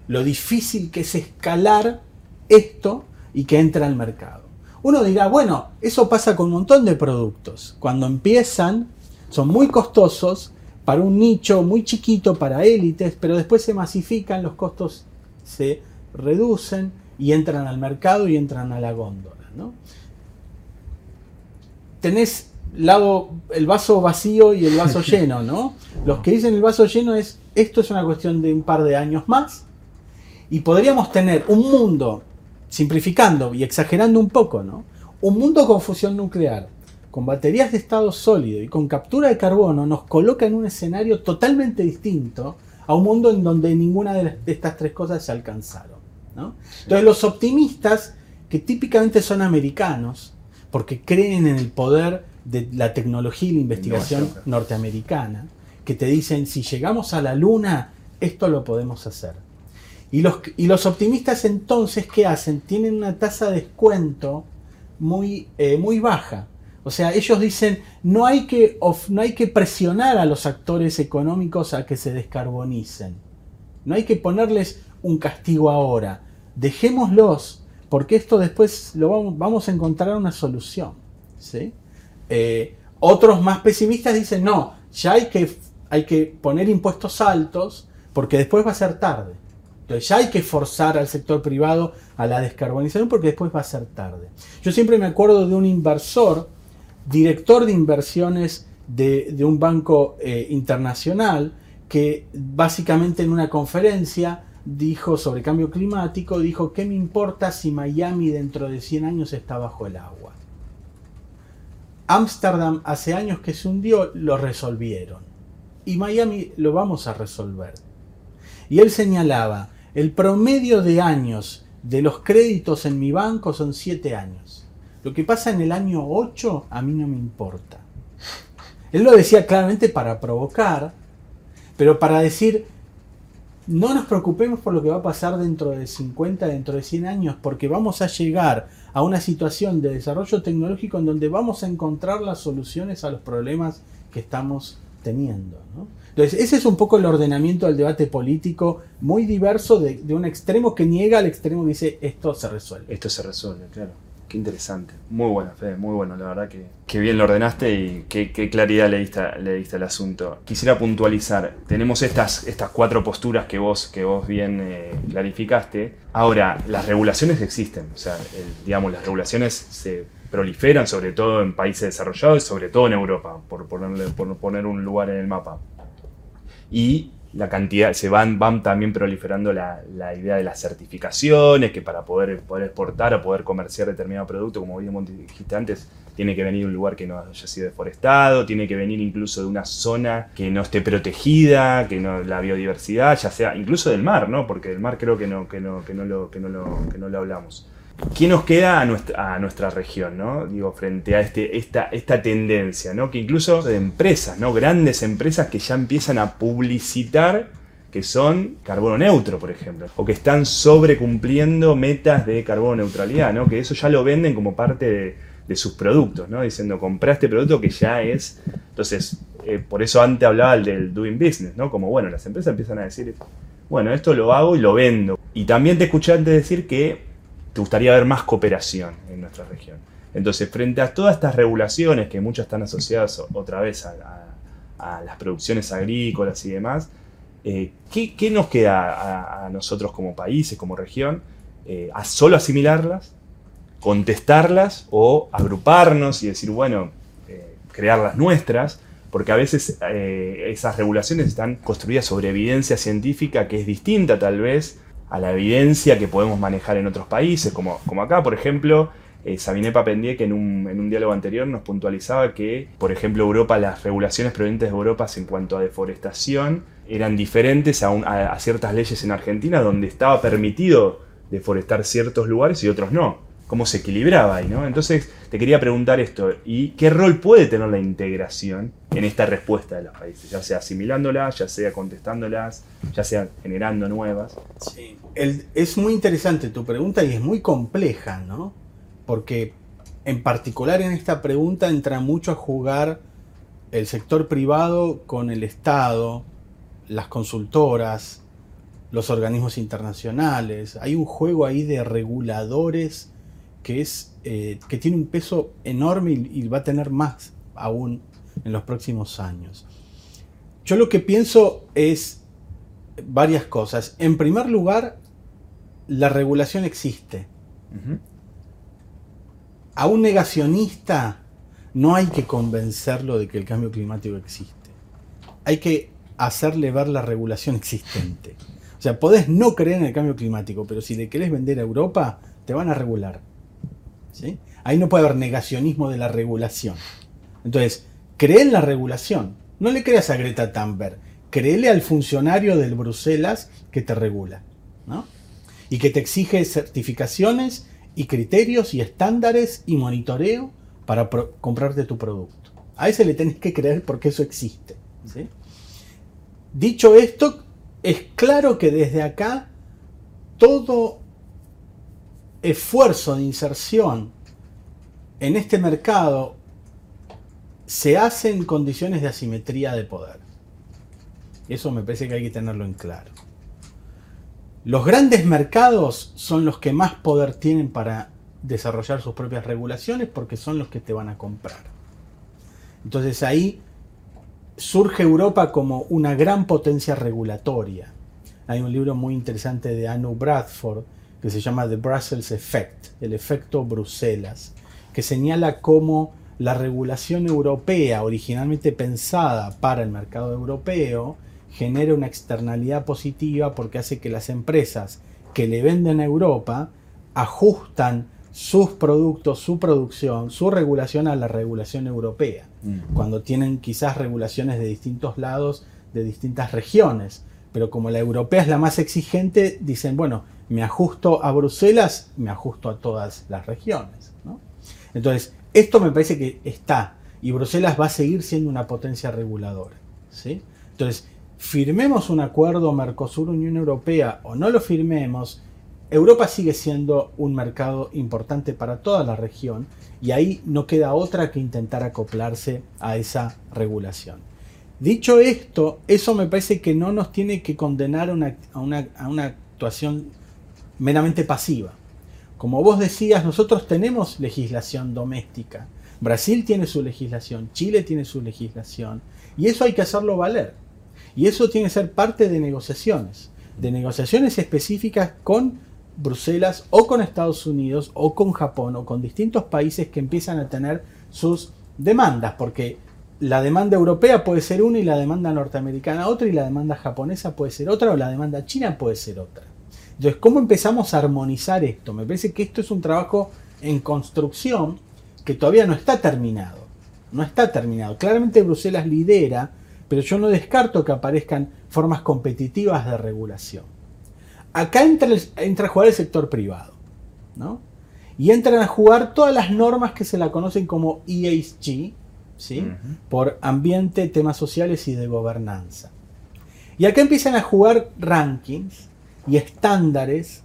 Lo difícil que es escalar esto y que entra al mercado. Uno dirá, bueno, eso pasa con un montón de productos. Cuando empiezan, son muy costosos para un nicho muy chiquito, para élites, pero después se masifican, los costos se reducen y entran al mercado y entran a la góndola. ¿No? Tenés lado, el vaso vacío y el vaso lleno, ¿no? Los que dicen el vaso lleno es, esto es una cuestión de un par de años más y podríamos tener un mundo, simplificando y exagerando un poco, ¿no? Un mundo con fusión nuclear, con baterías de estado sólido y con captura de carbono, nos coloca en un escenario totalmente distinto a un mundo en donde ninguna de, estas tres cosas se alcanzaron. Entonces los optimistas, que típicamente son americanos, porque creen en el poder de la tecnología y la investigación norteamericana, que te dicen, si llegamos a la luna, esto lo podemos hacer. Y los, y los optimistas entonces, ¿qué hacen? Tienen una tasa de descuento muy, eh, muy baja. O sea, ellos dicen, no hay, que, no hay que presionar a los actores económicos a que se descarbonicen. No hay que ponerles un castigo ahora. Dejémoslos, porque esto después lo vamos, a encontrar una solución. ¿sí? Eh, otros más pesimistas dicen, no, ya hay que, hay que poner impuestos altos porque después va a ser tarde. Entonces ya hay que forzar al sector privado a la descarbonización porque después va a ser tarde. Yo siempre me acuerdo de un inversor, director de inversiones de, un banco eh, internacional, que básicamente en una conferencia dijo sobre cambio climático, dijo, ¿qué me importa si Miami dentro de 100 años está bajo el agua? Ámsterdam hace años que se hundió, lo resolvieron. Y Miami lo vamos a resolver. Y él señalaba, el promedio de años de los créditos en mi banco son 7 años. Lo que pasa en el año 8 a mí no me importa. Él lo decía claramente para provocar, pero para decir, no nos preocupemos por lo que va a pasar dentro de 50, dentro de 100 años, porque vamos a llegar a una situación de desarrollo tecnológico en donde vamos a encontrar las soluciones a los problemas que estamos teniendo. Entonces, ese es un poco el ordenamiento del debate político, muy diverso, de, de un extremo que niega al extremo que dice esto se resuelve. Esto se resuelve, claro. Qué interesante. Muy bueno, Fede, muy bueno. La verdad que, bien lo ordenaste y qué, claridad le diste, le diste al asunto. Quisiera puntualizar. Tenemos estas, estas cuatro posturas que vos, que vos bien eh, clarificaste. Ahora, las regulaciones existen. O sea, digamos, las regulaciones se proliferan, sobre todo en países desarrollados y sobre todo en Europa, por, ponerle, por poner un lugar en el mapa. Y la cantidad, se van, van también proliferando la, idea de las certificaciones, que para poder, poder exportar o poder comerciar determinado producto, como bien dijiste antes, tiene que venir de un lugar que no haya sido deforestado, tiene que venir incluso de una zona que no esté protegida, que no la biodiversidad, ya sea incluso del mar, ¿no? Porque del mar creo que no, que no, que no, lo, que no, lo, que no lo hablamos. ¿Qué nos queda a nuestra, región, ¿no? Digo, frente a este, esta, esta tendencia, ¿no? Que incluso de empresas, ¿no? Grandes empresas que ya empiezan a publicitar que son carbono neutro, por ejemplo, o que están sobrecumpliendo metas de carbono neutralidad, ¿no? Que eso ya lo venden como parte de, sus productos, ¿no? Diciendo, comprá este producto que ya es. Entonces, eh, por eso antes hablaba del doing business, ¿no? Como, bueno, las empresas empiezan a decir, bueno, esto lo hago y lo vendo. Y también te escuché antes decir que te gustaría ver más cooperación en nuestra región. Entonces, frente a todas estas regulaciones que muchas están asociadas otra vez a, las producciones agrícolas y demás, eh, ¿qué, nos queda a, nosotros como países, como región? Eh, ¿A solo asimilarlas, contestarlas o agruparnos y decir, bueno, eh, crear las nuestras? porque a veces eh, esas regulaciones están construidas sobre evidencia científica que es distinta tal vez a la evidencia que podemos manejar en otros países, como, como acá, por ejemplo, eh, Sabine Papendier, que en un, en un, diálogo anterior nos puntualizaba que, por ejemplo, Europa, las regulaciones provenientes de Europa en cuanto a deforestación eran diferentes a, a, ciertas leyes en Argentina donde estaba permitido deforestar ciertos lugares y otros no. ¿Cómo se equilibraba ahí, no? Entonces, te quería preguntar esto, ¿y qué rol puede tener la integración en esta respuesta de los países? Ya sea asimilándolas, ya sea contestándolas, ya sea generando nuevas. Sí. es muy interesante tu pregunta y es muy compleja, ¿no? porque en particular en esta pregunta entra mucho a jugar el sector privado con el Estado, las consultoras, los organismos internacionales. Hay un juego ahí de reguladores que, es, eh, que tiene un peso enorme y, va a tener más aún en los próximos años. Yo lo que pienso es varias cosas. En primer lugar, la regulación existe a un negacionista no hay que convencerlo de que el cambio climático existe. Hay que hacerle ver la regulación existente. O sea, podés no creer en el cambio climático, pero si le querés vender a Europa, te van a regular. Ahí no puede haber negacionismo de la regulación. Entonces, cree en la regulación. No le creas a Greta Thunberg. Créele al funcionario del Bruselas que te regula. ¿no? Y que te exige certificaciones y criterios y estándares y monitoreo para comprarte tu producto. A ese le tenés que creer porque eso existe. Dicho esto, es claro que desde acá todo esfuerzo de inserción en este mercado se hace en condiciones de asimetría de poder. Eso me parece que hay que tenerlo en claro. Los grandes mercados son los que más poder tienen para desarrollar sus propias regulaciones porque son los que te van a comprar. Entonces ahí surge Europa como una gran potencia regulatoria. Hay un libro muy interesante de Anu Bradford que se llama The Brussels Effect, el efecto Bruselas, que señala cómo la regulación europea, originalmente pensada para el mercado europeo, genera una externalidad positiva porque hace que las empresas que le venden a Europa ajustan sus productos, su producción, su regulación a la regulación europea, mm. cuando tienen quizás regulaciones de distintos lados, de distintas regiones. Pero como la europea es la más exigente, dicen, bueno, me ajusto a Bruselas, me ajusto a todas las regiones. Entonces, esto me parece que está, y Bruselas va a seguir siendo una potencia reguladora. ¿sí? Entonces, firmemos un acuerdo Mercosur-Unión Europea o no lo firmemos, Europa sigue siendo un mercado importante para toda la región y ahí no queda otra que intentar acoplarse a esa regulación. Dicho esto, eso me parece que no nos tiene que condenar a una, a una actuación meramente pasiva. Como vos decías, nosotros tenemos legislación doméstica. Brasil tiene su legislación, Chile tiene su legislación, y eso hay que hacerlo valer. Y eso tiene que ser parte de negociaciones, de negociaciones específicas con Bruselas o con Estados Unidos o con Japón o con distintos países que empiezan a tener sus demandas, porque la demanda europea puede ser una y la demanda norteamericana otra y la demanda japonesa puede ser otra o la demanda china puede ser otra. Entonces, ¿cómo empezamos a armonizar esto? Me parece que esto es un trabajo en construcción que todavía no está terminado. No está terminado. Claramente Bruselas lidera pero yo no descarto que aparezcan formas competitivas de regulación. Acá entra, entra a jugar el sector privado, ¿no? Y entran a jugar todas las normas que se la conocen como ESG, ¿sí? Por ambiente, temas sociales y de gobernanza. Y acá empiezan a jugar rankings y estándares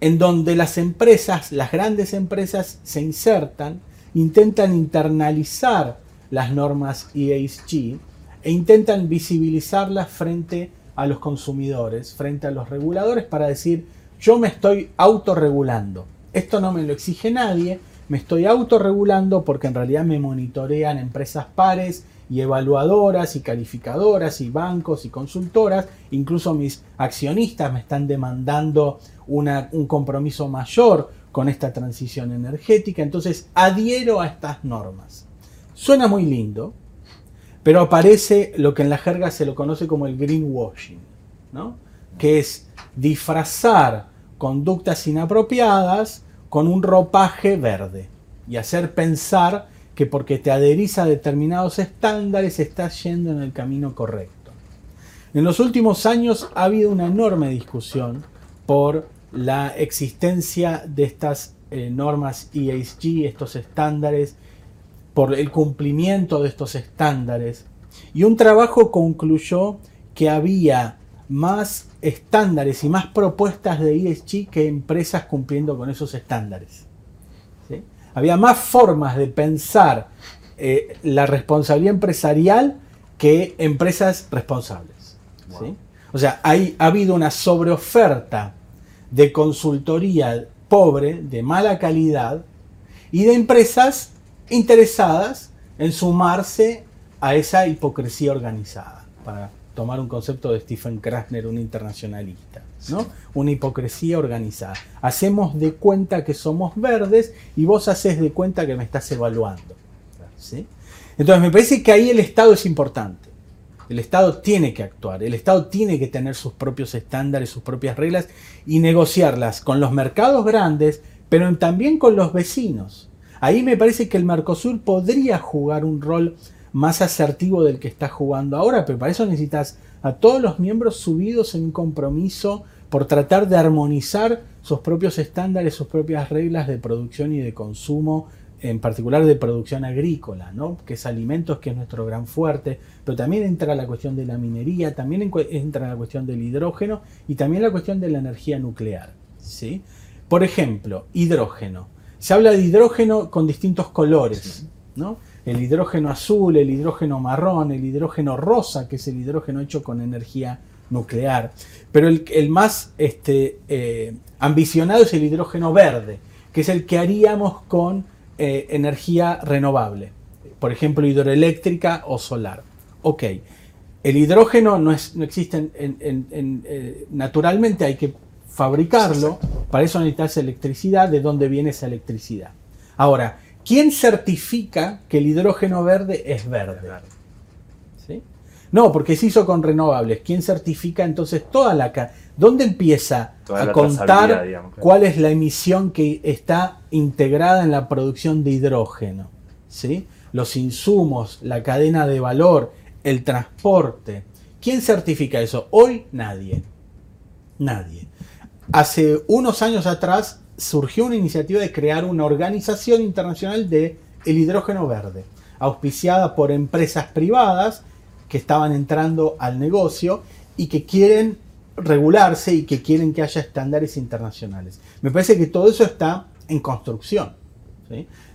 en donde las empresas, las grandes empresas, se insertan, intentan internalizar las normas ESG e intentan visibilizarlas frente a los consumidores, frente a los reguladores para decir yo me estoy autorregulando. Esto no me lo exige nadie, me estoy autorregulando porque en realidad me monitorean empresas pares y evaluadoras y calificadoras y bancos y consultoras, incluso mis accionistas me están demandando un compromiso mayor con esta transición energética, entonces adhiero a estas normas. Suena muy lindo, pero aparece lo que en la jerga se lo conoce como el greenwashing, ¿no? que es disfrazar conductas inapropiadas con un ropaje verde y hacer pensar que porque te adherís a determinados estándares estás yendo en el camino correcto. En los últimos años ha habido una enorme discusión por la existencia de estas eh, normas ESG, estos estándares, por el cumplimiento de estos estándares. Y un trabajo concluyó que había más estándares y más propuestas de ESG que empresas cumpliendo con esos estándares. Había más formas de pensar eh, la responsabilidad empresarial que empresas responsables. O sea, hay, ha habido una sobreoferta de consultoría pobre, de mala calidad, y de empresas interesadas en sumarse a esa hipocresía organizada, para tomar un concepto de Stephen Krasner, un internacionalista, ¿no? Una hipocresía organizada. Hacemos de cuenta que somos verdes y vos haces de cuenta que me estás evaluando. ¿sí? Entonces me parece que ahí el Estado es importante. El Estado tiene que actuar, el Estado tiene que tener sus propios estándares, sus propias reglas y negociarlas con los mercados grandes, pero también con los vecinos. Ahí me parece que el Mercosur podría jugar un rol más asertivo del que está jugando ahora, pero para eso necesitas a todos los miembros subidos en un compromiso por tratar de armonizar sus propios estándares, sus propias reglas de producción y de consumo en particular de producción agrícola, ¿no? que es alimentos, que es nuestro gran fuerte, pero también entra la cuestión de la minería, también entra la cuestión del hidrógeno y también la cuestión de la energía nuclear. ¿sí? Por ejemplo, hidrógeno. Se habla de hidrógeno con distintos colores. ¿no? El hidrógeno azul, el hidrógeno marrón, el hidrógeno rosa, que es el hidrógeno hecho con energía nuclear. Pero el, más este, eh, ambicionado es el hidrógeno verde, que es el que haríamos con eh, energía renovable, por ejemplo hidroeléctrica o solar. Ok, el hidrógeno no, es, no existe eh, naturalmente, hay que fabricarlo, para eso necesitas electricidad, ¿de dónde viene esa electricidad? Ahora, ¿quién certifica que el hidrógeno verde es verde? ¿Sí? No, porque se hizo con renovables. ¿Quién certifica entonces toda la... ¿Dónde empieza a contar cuál es la emisión que está integrada en la producción de hidrógeno? ¿sí? Los insumos, la cadena de valor, el transporte. ¿Quién certifica eso? Hoy nadie. Nadie. Hace unos años atrás surgió una iniciativa de crear una organización internacional de el hidrógeno verde, auspiciada por empresas privadas que estaban entrando al negocio y que quieren regularse y que quieren que haya estándares internacionales. Me parece que todo eso está en construcción.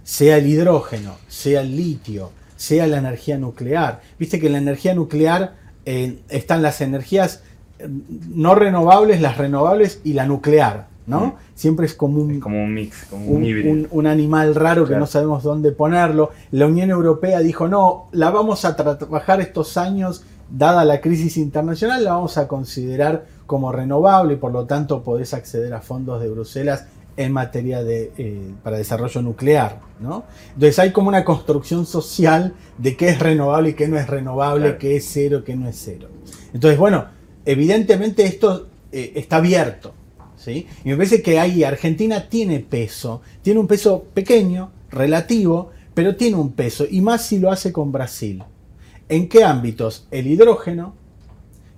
Sea el hidrógeno, sea el litio, sea la energía nuclear. Viste que en la energía nuclear eh, están las energías eh, no renovables, las renovables y la nuclear. ¿No? Siempre es como un, como un mix, como un, un, animal raro que no sabemos dónde ponerlo. La Unión Europea dijo, no, la vamos a trabajar estos años dada la crisis internacional, la vamos a considerar como renovable y por lo tanto podés acceder a fondos de Bruselas en materia de, eh, para desarrollo nuclear. ¿no? Entonces hay como una construcción social de qué es renovable y qué no es renovable, qué es cero, qué no es cero. Entonces, bueno, evidentemente esto eh, está abierto. ¿Sí? Y me parece que ahí Argentina tiene peso, tiene un peso pequeño, relativo, pero tiene un peso, y más si lo hace con Brasil. ¿En qué ámbitos? El hidrógeno,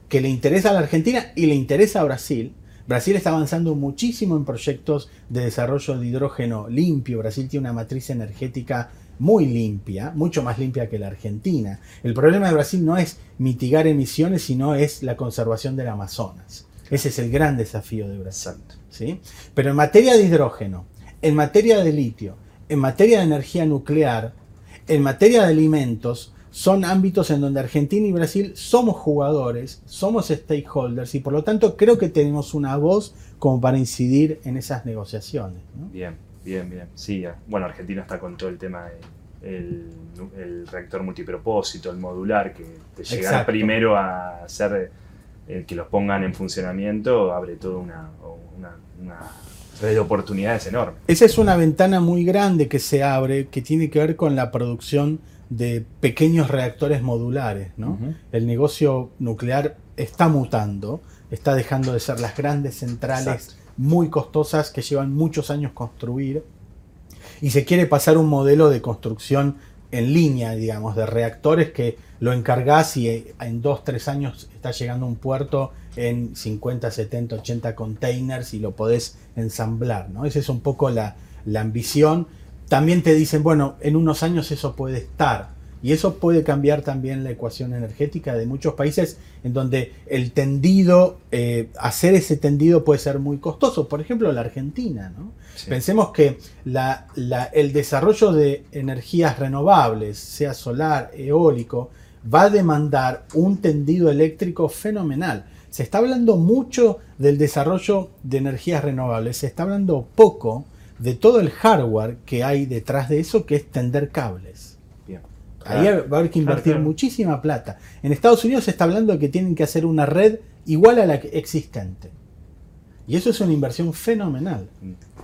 que le interesa a la Argentina y le interesa a Brasil. Brasil está avanzando muchísimo en proyectos de desarrollo de hidrógeno limpio. Brasil tiene una matriz energética muy limpia, mucho más limpia que la Argentina. El problema de Brasil no es mitigar emisiones, sino es la conservación del Amazonas. Ese es el gran desafío de Brasil. ¿sí? Pero en materia de hidrógeno, en materia de litio, en materia de energía nuclear, en materia de alimentos, son ámbitos en donde Argentina y Brasil somos jugadores, somos stakeholders y por lo tanto creo que tenemos una voz como para incidir en esas negociaciones. Bien, bien, bien. Sí, bueno, Argentina está con todo el tema del el reactor multipropósito, el modular, que de llegar primero a hacer eh, que los pongan en funcionamiento abre toda una, una red de oportunidades enorme. Esa es una ventana muy grande que se abre que tiene que ver con la producción de pequeños reactores modulares. ¿no? El negocio nuclear está mutando, está dejando de ser las grandes centrales muy costosas que llevan muchos años construir y se quiere pasar un modelo de construcción en línea, digamos, de reactores que lo encargás y en dos, tres años está llegando a un puerto en 50, 70, 80 containers y lo podés ensamblar, ¿no? Esa es un poco la, la ambición. También te dicen, bueno, en unos años eso puede estar. Y eso puede cambiar también la ecuación energética de muchos países en donde el tendido, eh, hacer ese tendido puede ser muy costoso. Por ejemplo, la Argentina. ¿no? Pensemos que la, el desarrollo de energías renovables, sea solar, eólico, va a demandar un tendido eléctrico fenomenal. Se está hablando mucho del desarrollo de energías renovables, se está hablando poco de todo el hardware que hay detrás de eso, que es tender cables. Ahí va a haber que invertir muchísima plata. En Estados Unidos se está hablando de que tienen que hacer una red igual a la existente. Y eso es una inversión fenomenal.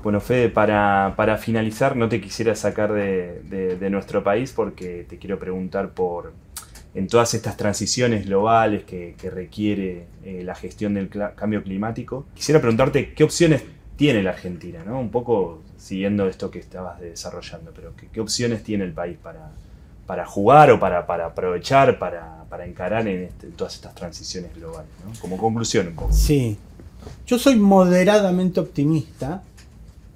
Bueno, Fede, para, finalizar, no te quisiera sacar de, nuestro país porque te quiero preguntar por, en todas estas transiciones globales que, requiere eh, la gestión del cambio climático, quisiera preguntarte qué opciones tiene la Argentina, ¿no? Un poco siguiendo esto que estabas desarrollando, pero qué, opciones tiene el país para, para jugar o para, para aprovechar, para, encarar este, en, todas estas transiciones globales, ¿no? Como conclusión un poco. Sí, yo soy moderadamente optimista,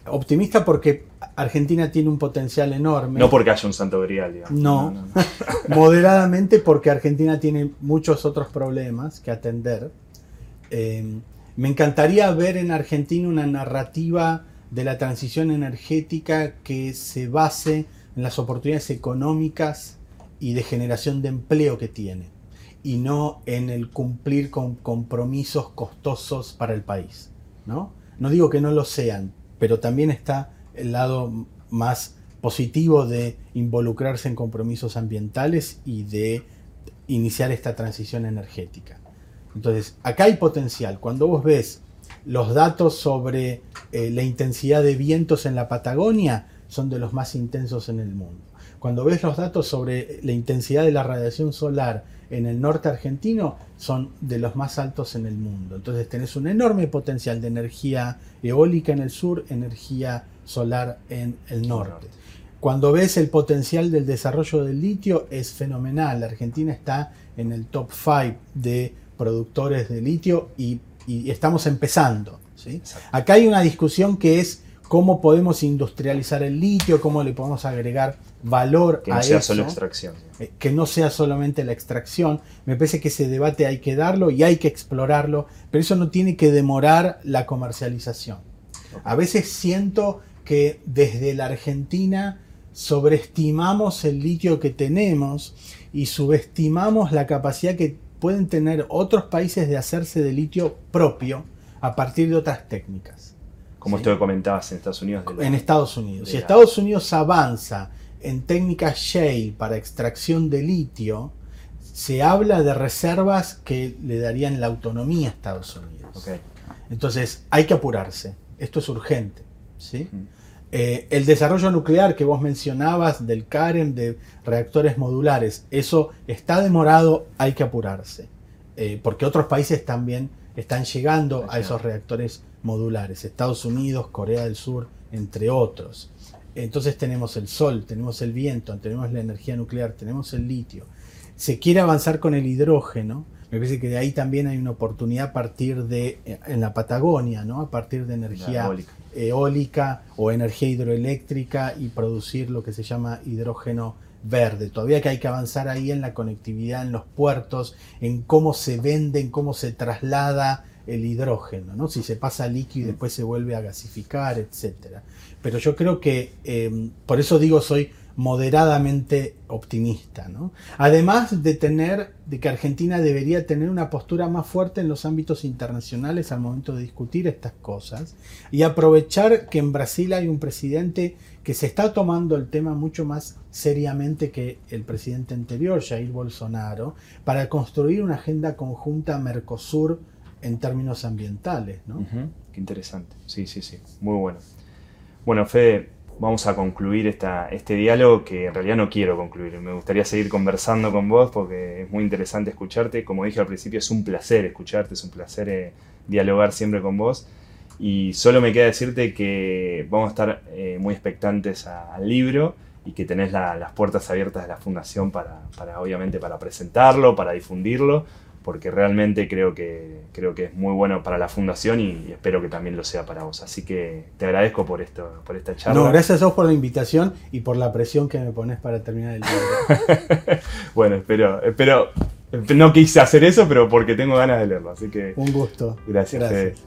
optimista porque Argentina tiene un potencial enorme. No porque haya un santo grial, digamos. No, moderadamente porque Argentina tiene muchos otros problemas que atender. Eh, me encantaría ver en Argentina una narrativa de la transición energética que se base en las oportunidades económicas y de generación de empleo que tiene y no en el cumplir con compromisos costosos para el país. ¿no? no digo que no lo sean, pero también está el lado más positivo de involucrarse en compromisos ambientales y de iniciar esta transición energética. Entonces, acá hay potencial. Cuando vos ves los datos sobre eh, la intensidad de vientos en la Patagonia, son de los más intensos en el mundo. Cuando ves los datos sobre la intensidad de la radiación solar en el norte argentino, son de los más altos en el mundo. Entonces tenés un enorme potencial de energía eólica en el sur, energía solar en el norte. Cuando ves el potencial del desarrollo del litio, es fenomenal. La Argentina está en el top 5 de productores de litio y, estamos empezando. ¿sí? Acá hay una discusión que es cómo podemos industrializar el litio, cómo le podemos agregar valor que no sea solo extracción. Eh, que no sea solamente la extracción. Me parece que ese debate hay que darlo y hay que explorarlo, pero eso no tiene que demorar la comercialización. A veces siento que desde la Argentina sobreestimamos el litio que tenemos y subestimamos la capacidad que pueden tener otros países de hacerse de litio propio a partir de otras técnicas. Como esto que comentabas en Estados Unidos. en Estados Unidos. Si Estados Unidos avanza en técnicas shale para extracción de litio, se habla de reservas que le darían la autonomía a Estados Unidos. Entonces hay que apurarse. Esto es urgente. ¿sí? Eh, el desarrollo nuclear que vos mencionabas del CAREM, de reactores modulares, eso está demorado, hay que apurarse. Eh, porque otros países también están llegando a esos reactores modulares. Estados Unidos, Corea del Sur, entre otros. Entonces tenemos el sol, tenemos el viento, tenemos la energía nuclear, tenemos el litio. Se quiere avanzar con el hidrógeno. Me parece que de ahí también hay una oportunidad a partir de, eh, en la Patagonia, ¿no? A partir de energía eólica o energía hidroeléctrica y producir lo que se llama hidrógeno verde. Todavía que hay que avanzar ahí en la conectividad en los puertos, en cómo se vende, en cómo se traslada el hidrógeno, ¿no? si se pasa líquido y después se vuelve a gasificar, etc. Pero yo creo que, eh, por eso digo, soy moderadamente optimista. ¿no? Además de tener, de que Argentina debería tener una postura más fuerte en los ámbitos internacionales al momento de discutir estas cosas y aprovechar que en Brasil hay un presidente que se está tomando el tema mucho más seriamente que el presidente anterior, Jair Bolsonaro, para construir una agenda conjunta Mercosur en términos ambientales. ¿no? Qué interesante. Sí, sí, sí. Muy bueno. Bueno, Fede, vamos a concluir esta, este diálogo que en realidad no quiero concluir. Me gustaría seguir conversando con vos porque es muy interesante escucharte. Como dije al principio, es un placer escucharte, es un placer eh, dialogar siempre con vos. Y solo me queda decirte que vamos a estar eh, muy expectantes al libro y que tenés las puertas abiertas de la fundación para, para, obviamente, para presentarlo, para difundirlo, porque realmente creo que, creo que es muy bueno para la fundación y, espero que también lo sea para vos. Así que te agradezco por, esto, por esta charla. No, gracias a vos por la invitación y por la presión que me pones para terminar el libro. bueno, espero, espero, no quise hacer eso, pero porque tengo ganas de leerlo. Así que... Un gusto. Gracias. gracias.